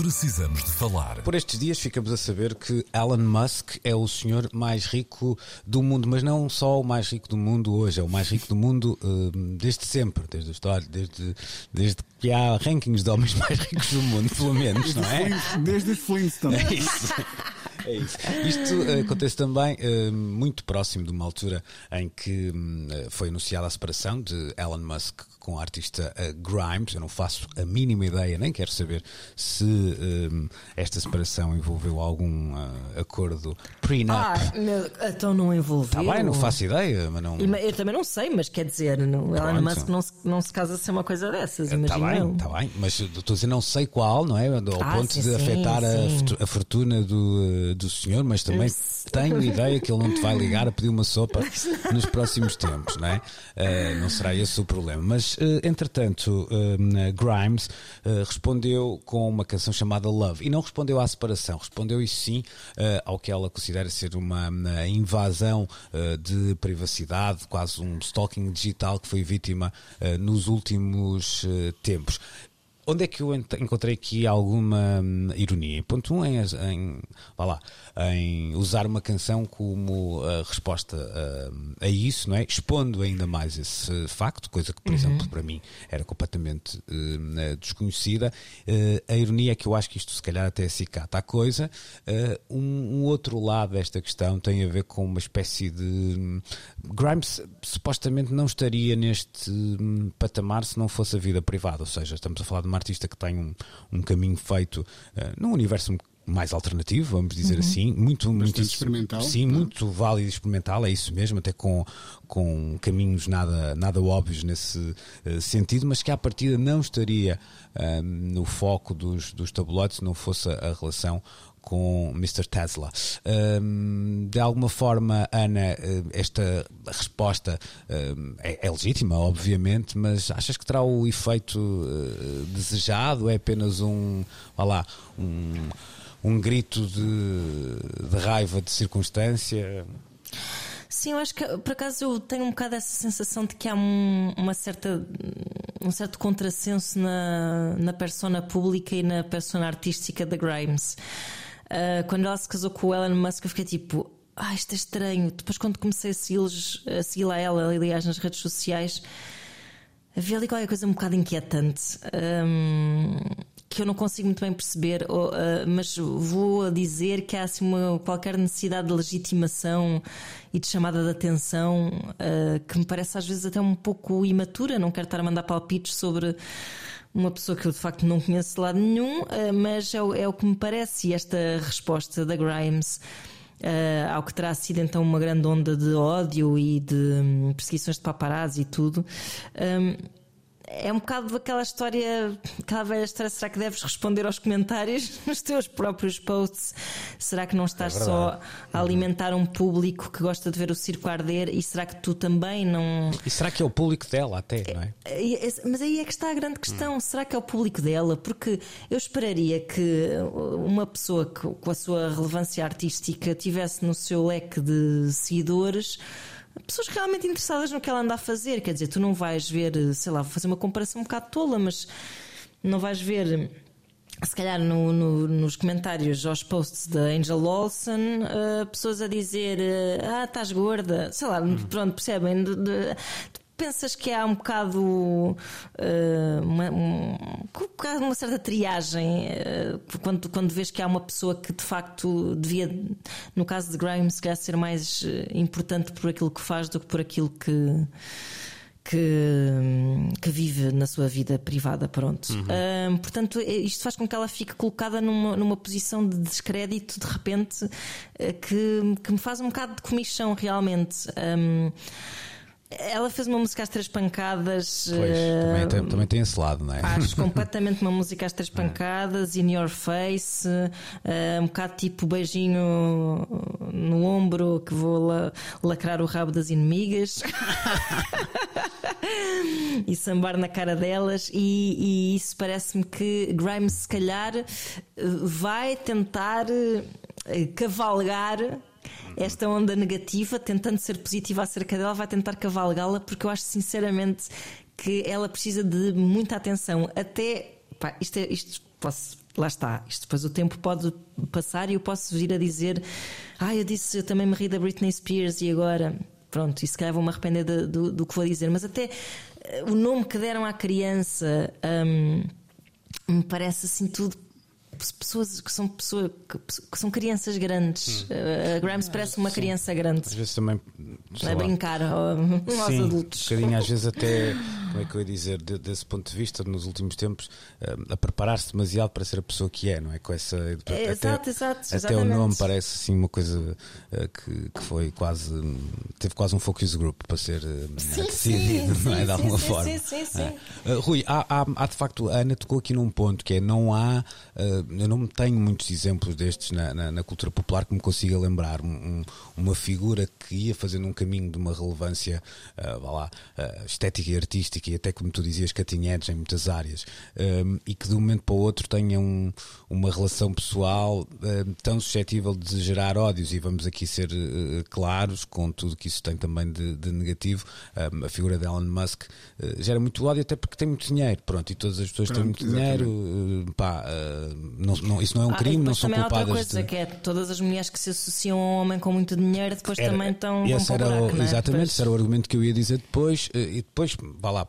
Precisamos de falar. Por estes dias ficamos a saber que Elon Musk é o senhor mais rico do mundo, mas não só o mais rico do mundo hoje, é o mais rico do mundo uh, desde sempre, desde a história, desde, desde que há rankings de homens mais ricos do mundo, pelo menos, não é? Desde os Flintstones. É isso. É isso. Isto uh, acontece também uh, muito próximo de uma altura em que uh, foi anunciada a separação de Elon Musk com a artista uh, Grimes. Eu não faço a mínima ideia, nem quero saber se um, esta separação envolveu algum uh, acordo prenup. Ah, meu, então não envolveu. Tá bem, não faço ideia, mas não. Eu também não sei, mas quer dizer, não, Elon Musk não se, não se casa sem uma coisa dessas, Está imagina. bem, está bem, mas estou a dizer, não sei qual, não é? Ao Ah, ponto sim, de sim, afetar a sim. fortu- a, fortuna do, do senhor, mas também tenho ideia que ele não te vai ligar a pedir uma sopa nos próximos tempos, não é? Uh, não será esse o problema. Mas, uh, entretanto, uh, Grimes uh, respondeu com uma canção chamada Love e não respondeu à separação, respondeu isso sim ao que ela considera ser uma invasão de privacidade, quase um stalking digital que foi vítima nos últimos tempos. Onde é que eu encontrei aqui alguma hum, ironia? Ponto um, em, em, vá lá, em usar uma canção como resposta uh, a isso, não é? expondo ainda mais esse facto, coisa que, por exemplo, para mim era completamente uh, desconhecida. Uh, a ironia é que eu acho que isto, se calhar, até se cata a coisa. Uh, um, um outro lado desta questão tem a ver com uma espécie de. hum, Grimes supostamente não estaria neste patamar se não fosse a vida privada, ou seja, estamos a falar de uma artista que tem um, um caminho feito uh, num universo mais alternativo, vamos dizer assim, muito, muito experimental, sim, muito válido e experimental, é isso mesmo, até com, com caminhos nada, nada óbvios nesse eh, sentido, mas que à partida não estaria ah, no foco dos, dos tabloides se não fosse a relação com Mr. Tesla. Ahm, de alguma forma, Ana, eh, esta resposta ahm, é, é legítima, obviamente, mas achas que terá o efeito eh, desejado? É apenas um, lá, um, um grito de, de raiva de circunstância? Sim, eu acho que por acaso eu tenho um bocado essa sensação de que há um, uma certa, um certo contrassenso na, na persona pública e na persona artística da Grimes. Ah, quando ela se casou com o Elon Musk, eu fiquei tipo, ah, isto é estranho. Depois, quando comecei a segui-la a ela, aliás, nas redes sociais, havia ali qualquer coisa um bocado inquietante. hum, que eu não consigo muito bem perceber, ou, ah, mas vou dizer que há assim, uma, qualquer necessidade de legitimação e de chamada de atenção ah, que me parece às vezes até um pouco imatura. Não quero estar a mandar palpites sobre uma pessoa que eu de facto não conheço de lado nenhum, ah, mas é o, é o que me parece. E esta resposta da Grimes. ah, ao que terá sido então uma grande onda de ódio e de hum, perseguições de paparazzi e tudo, hum, é um bocado aquela história, aquela velha história. Será que deves responder aos comentários nos teus próprios posts? Será que não estás só a alimentar um público que gosta de ver o circo arder? E será que tu também não. E será que é o público dela até, não é? E esse- Mas aí é que está a grande questão. Será que é o público dela? Porque eu esperaria que uma pessoa que, com a sua relevância artística tivesse no seu leque de seguidores pessoas realmente interessadas no que ela anda a fazer. Quer dizer, tu não vais ver, sei lá, vou fazer uma comparação um bocado tola, mas não vais ver. Se calhar no- no- nos comentários aos posts da Angel Olsen, eh, pessoas a dizer eh, Ah, estás gorda, sei lá, pronto, percebem? De- de- pensas que há um bocado eh, uma, um, um uma certa triagem eh, quando, quando vês que há uma pessoa que de facto devia, no caso de Grimes, se calhar ser mais eh, importante por aquilo que faz do que por aquilo que. Que, que vive na sua vida privada, pronto. Ahm, portanto, eh, isto faz com que ela fique colocada numa, numa posição de descrédito de repente que, que me faz um bocado de comichão realmente. Ahm, ela fez uma música às três pancadas. Pois, eh, também, tem, também tem esse lado, não é? Acho completamente uma música às três pancadas, in your face, eh, um bocado tipo beijinho no ombro que vou la- lacrar o rabo das inimigas e sambar na cara delas. E, e isso parece-me que Grimes, se calhar, vai tentar eh, cavalgar esta onda negativa, tentando ser positiva acerca dela, vai tentar cavalgá-la, porque eu acho sinceramente que ela precisa de muita atenção. Até pá, isto, é, isto posso, lá está. Isto depois o tempo pode passar e eu posso vir a dizer: Ah, eu disse, eu também me ri da Britney Spears e agora. Pronto, e se calhar vou-me arrepender de- do, do que vou dizer, mas até eh, o nome que deram à criança hum, me parece assim tudo pessoas que são pessoas que, são crianças grandes. Hum. A Grimes parece uma criança grande. Às vezes também. A lá, brincar ao- aos Sim, adultos. Um bocadinho, às vezes até, como é que eu ia dizer, de- desse ponto de vista, nos últimos tempos, eh, a preparar-se demasiado para ser a pessoa que é, não é? Com essa, É, até, exato, exato, até o nome parece assim uma coisa eh, que, que foi quase. teve quase um focus group para ser eh, Sim, decidido, sim, não é? sim, De alguma sim, forma. sim, sim, sim. Uh, Rui, há, há- há de facto, a Ana tocou aqui num ponto que é não há, uh, eu não tenho muitos exemplos destes na, na- na cultura popular que me consiga lembrar um- um- uma figura que ia fazendo um caminho de uma relevância, uh, vá lá, uh, estética e artística e até como tu dizias, catinhetes em muitas áreas um, e que de um momento para o outro tenha um- uma relação pessoal um, tão suscetível de gerar ódios. E vamos aqui ser uh, claros com tudo que isso tem também de, de negativo. A figura de Elon Musk gera muito ódio até porque tem muito dinheiro, pronto, e todas as pessoas têm Pronto, muito dinheiro, uh, pá, não, não- isso não é um Ah, crime, não são há outra culpadas coisa de... que é todas as mulheres que se associam a um homem com muito dinheiro depois Era- também estão esse era buraco, o- é? Exatamente, Depois- esse era o argumento que eu ia dizer depois. eh, E depois, vá lá,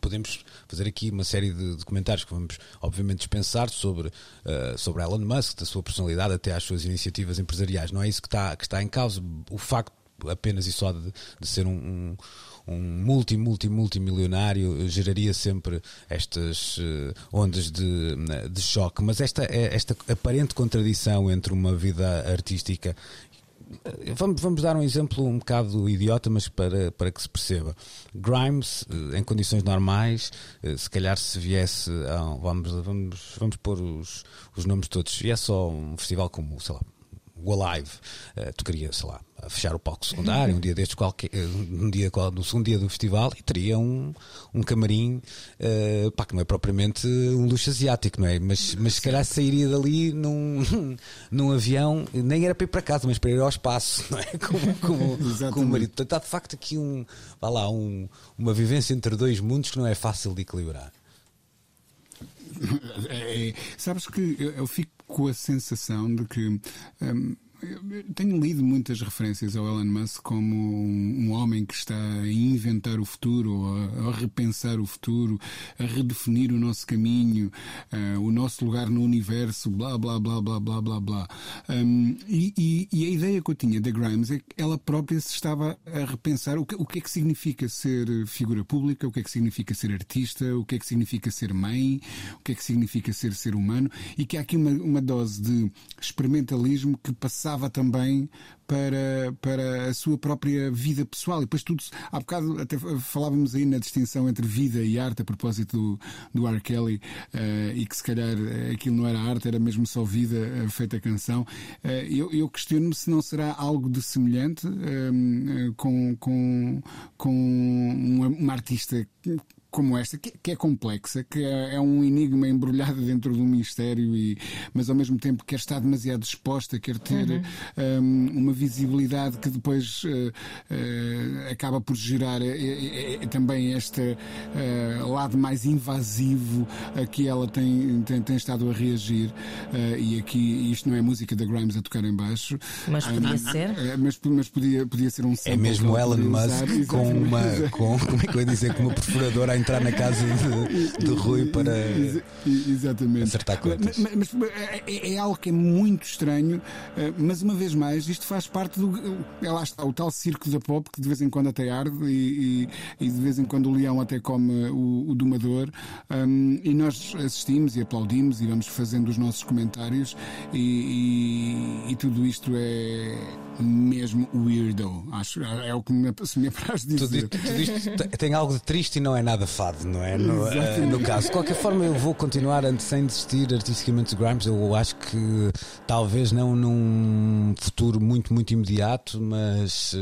podemos fazer aqui uma série de, de comentários que vamos, obviamente, dispensar sobre, eh, sobre Elon Musk, da sua personalidade até às suas iniciativas empresariais. Não é isso que está, que está em causa. O facto apenas e só de, de ser um. um um multi, multi, multimilionário eh, geraria sempre estas eh, ondas de, de choque, mas esta, eh, esta aparente contradição entre uma vida artística Vamos, vamos dar um exemplo um bocado idiota, mas para, para que se perceba. Grimes, eh, em condições normais, eh, se calhar se viesse. a- vamos, vamos, vamos pôr os, os nomes todos. Se viesse só um festival como, sei lá, o Alive, eh, tocaria, sei lá, a fechar o palco secundário, um dia destes, qualquer, eh, um dia, no segundo dia do festival, e teria um, um camarim, eh, pá, que não é propriamente um luxo asiático, não é? Mas, mas se calhar sairia dali num, num avião, nem era para ir para casa, mas para ir ao espaço, não é? Como, como, como o marido. Portanto, há de facto aqui um, vá lá, um, uma vivência entre dois mundos que não é fácil de equilibrar. É, é, sabes que eu, eu fico com a sensação de que. hum, tenho lido muitas referências ao Elon Musk como um, um homem que está a inventar o futuro, a, a repensar o futuro, a redefinir o nosso caminho, ah, o nosso lugar no universo, blá blá blá blá blá blá blá. Hum, e, e- e a ideia que eu tinha da Grimes é que ela própria se estava a repensar o que, o que é que significa ser figura pública, o que é que significa ser artista, o que é que significa ser mãe, o que é que significa ser ser humano, e que há aqui uma, uma dose de experimentalismo que passava também para, para a sua própria vida pessoal. E depois tudo. Há bocado até falávamos aí na distinção entre vida e arte a propósito do, do R. Kelly, eh, e que se calhar eh, aquilo não era arte, era mesmo só vida eh, feita canção. Eh, eu, eu questiono-me se não será algo de semelhante eh, com, com, com uma, uma artista como esta, que, que é complexa, que é, é um enigma embrulhado dentro de um mistério, e, mas ao mesmo tempo quer estar demasiado exposta, quer ter um, uma visibilidade que depois uh, uh, acaba por gerar uh, uh, também este lado mais invasivo a que ela tem, tem, tem estado a reagir. e aqui isto não é música da Grimes a tocar em baixo. Mas podia Um, ser. eh, mas, mas podia, podia ser um É mesmo Elon. Musk com uma, com, como é que eu ia dizer, com uma perfuradora entrar na casa de, de Rui para Ex- ex- Exatamente. acertar contas. Mas, mas- mas é, é algo que é muito estranho, eh, mas uma vez mais, isto faz parte do. É lá está, o tal circo da pop que de vez em quando até arde e, e- e de vez em quando o leão até come o, o domador. Um, e nós assistimos e aplaudimos e vamos fazendo os nossos comentários, e- e tudo isto é mesmo weirdo. Acho, é o que me, se me apraz dizer. tudo isto te- tem algo de triste e não é nada fado, não é? No, Exatamente. no caso. De qualquer forma, eu vou continuar antes, sem desistir artisticamente de Grimes. Eu acho que talvez não num futuro muito, muito imediato, mas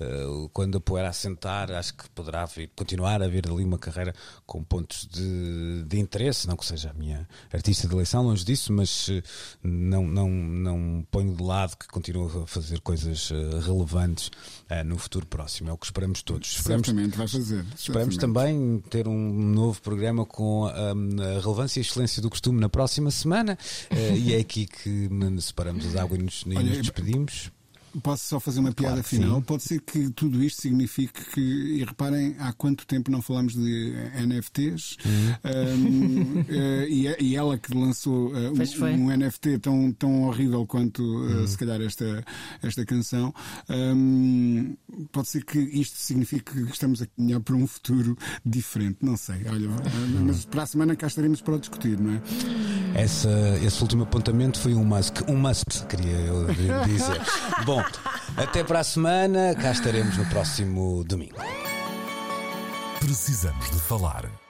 eh, quando a poeira assentar, acho que poderá vir- continuar a haver ali uma carreira com pontos de, de interesse. Não que seja a minha artista de eleição, longe disso, mas não, não, não ponho de lado que continue a fazer coisas eh, relevantes eh, no futuro próximo. É o que esperamos todos. Esperamos Certamente vai fazer. Esperamos certamente. também ter um novo programa com hum, a relevância e excelência do costume na próxima semana. Eh, e é aqui que separamos as águas e nos, Olha, nos despedimos. Posso só fazer uma piada Claro final? sim. Pode ser que tudo isto signifique que, e reparem, há quanto tempo não falamos de NFTs Uhum. Um, eh, e, é- e ela que lançou foi. um, um NFT tão, tão horrível quanto eh, Uhum. se calhar esta, esta canção, um, pode ser que isto signifique que estamos a caminhar para um futuro diferente. Não sei, olha, eh, mas para a semana cá estaremos para o discutir, não é? Essa, esse último apontamento foi um must, um must, queria eu dizer. Bom, até para a semana, cá estaremos no próximo domingo. Precisamos de falar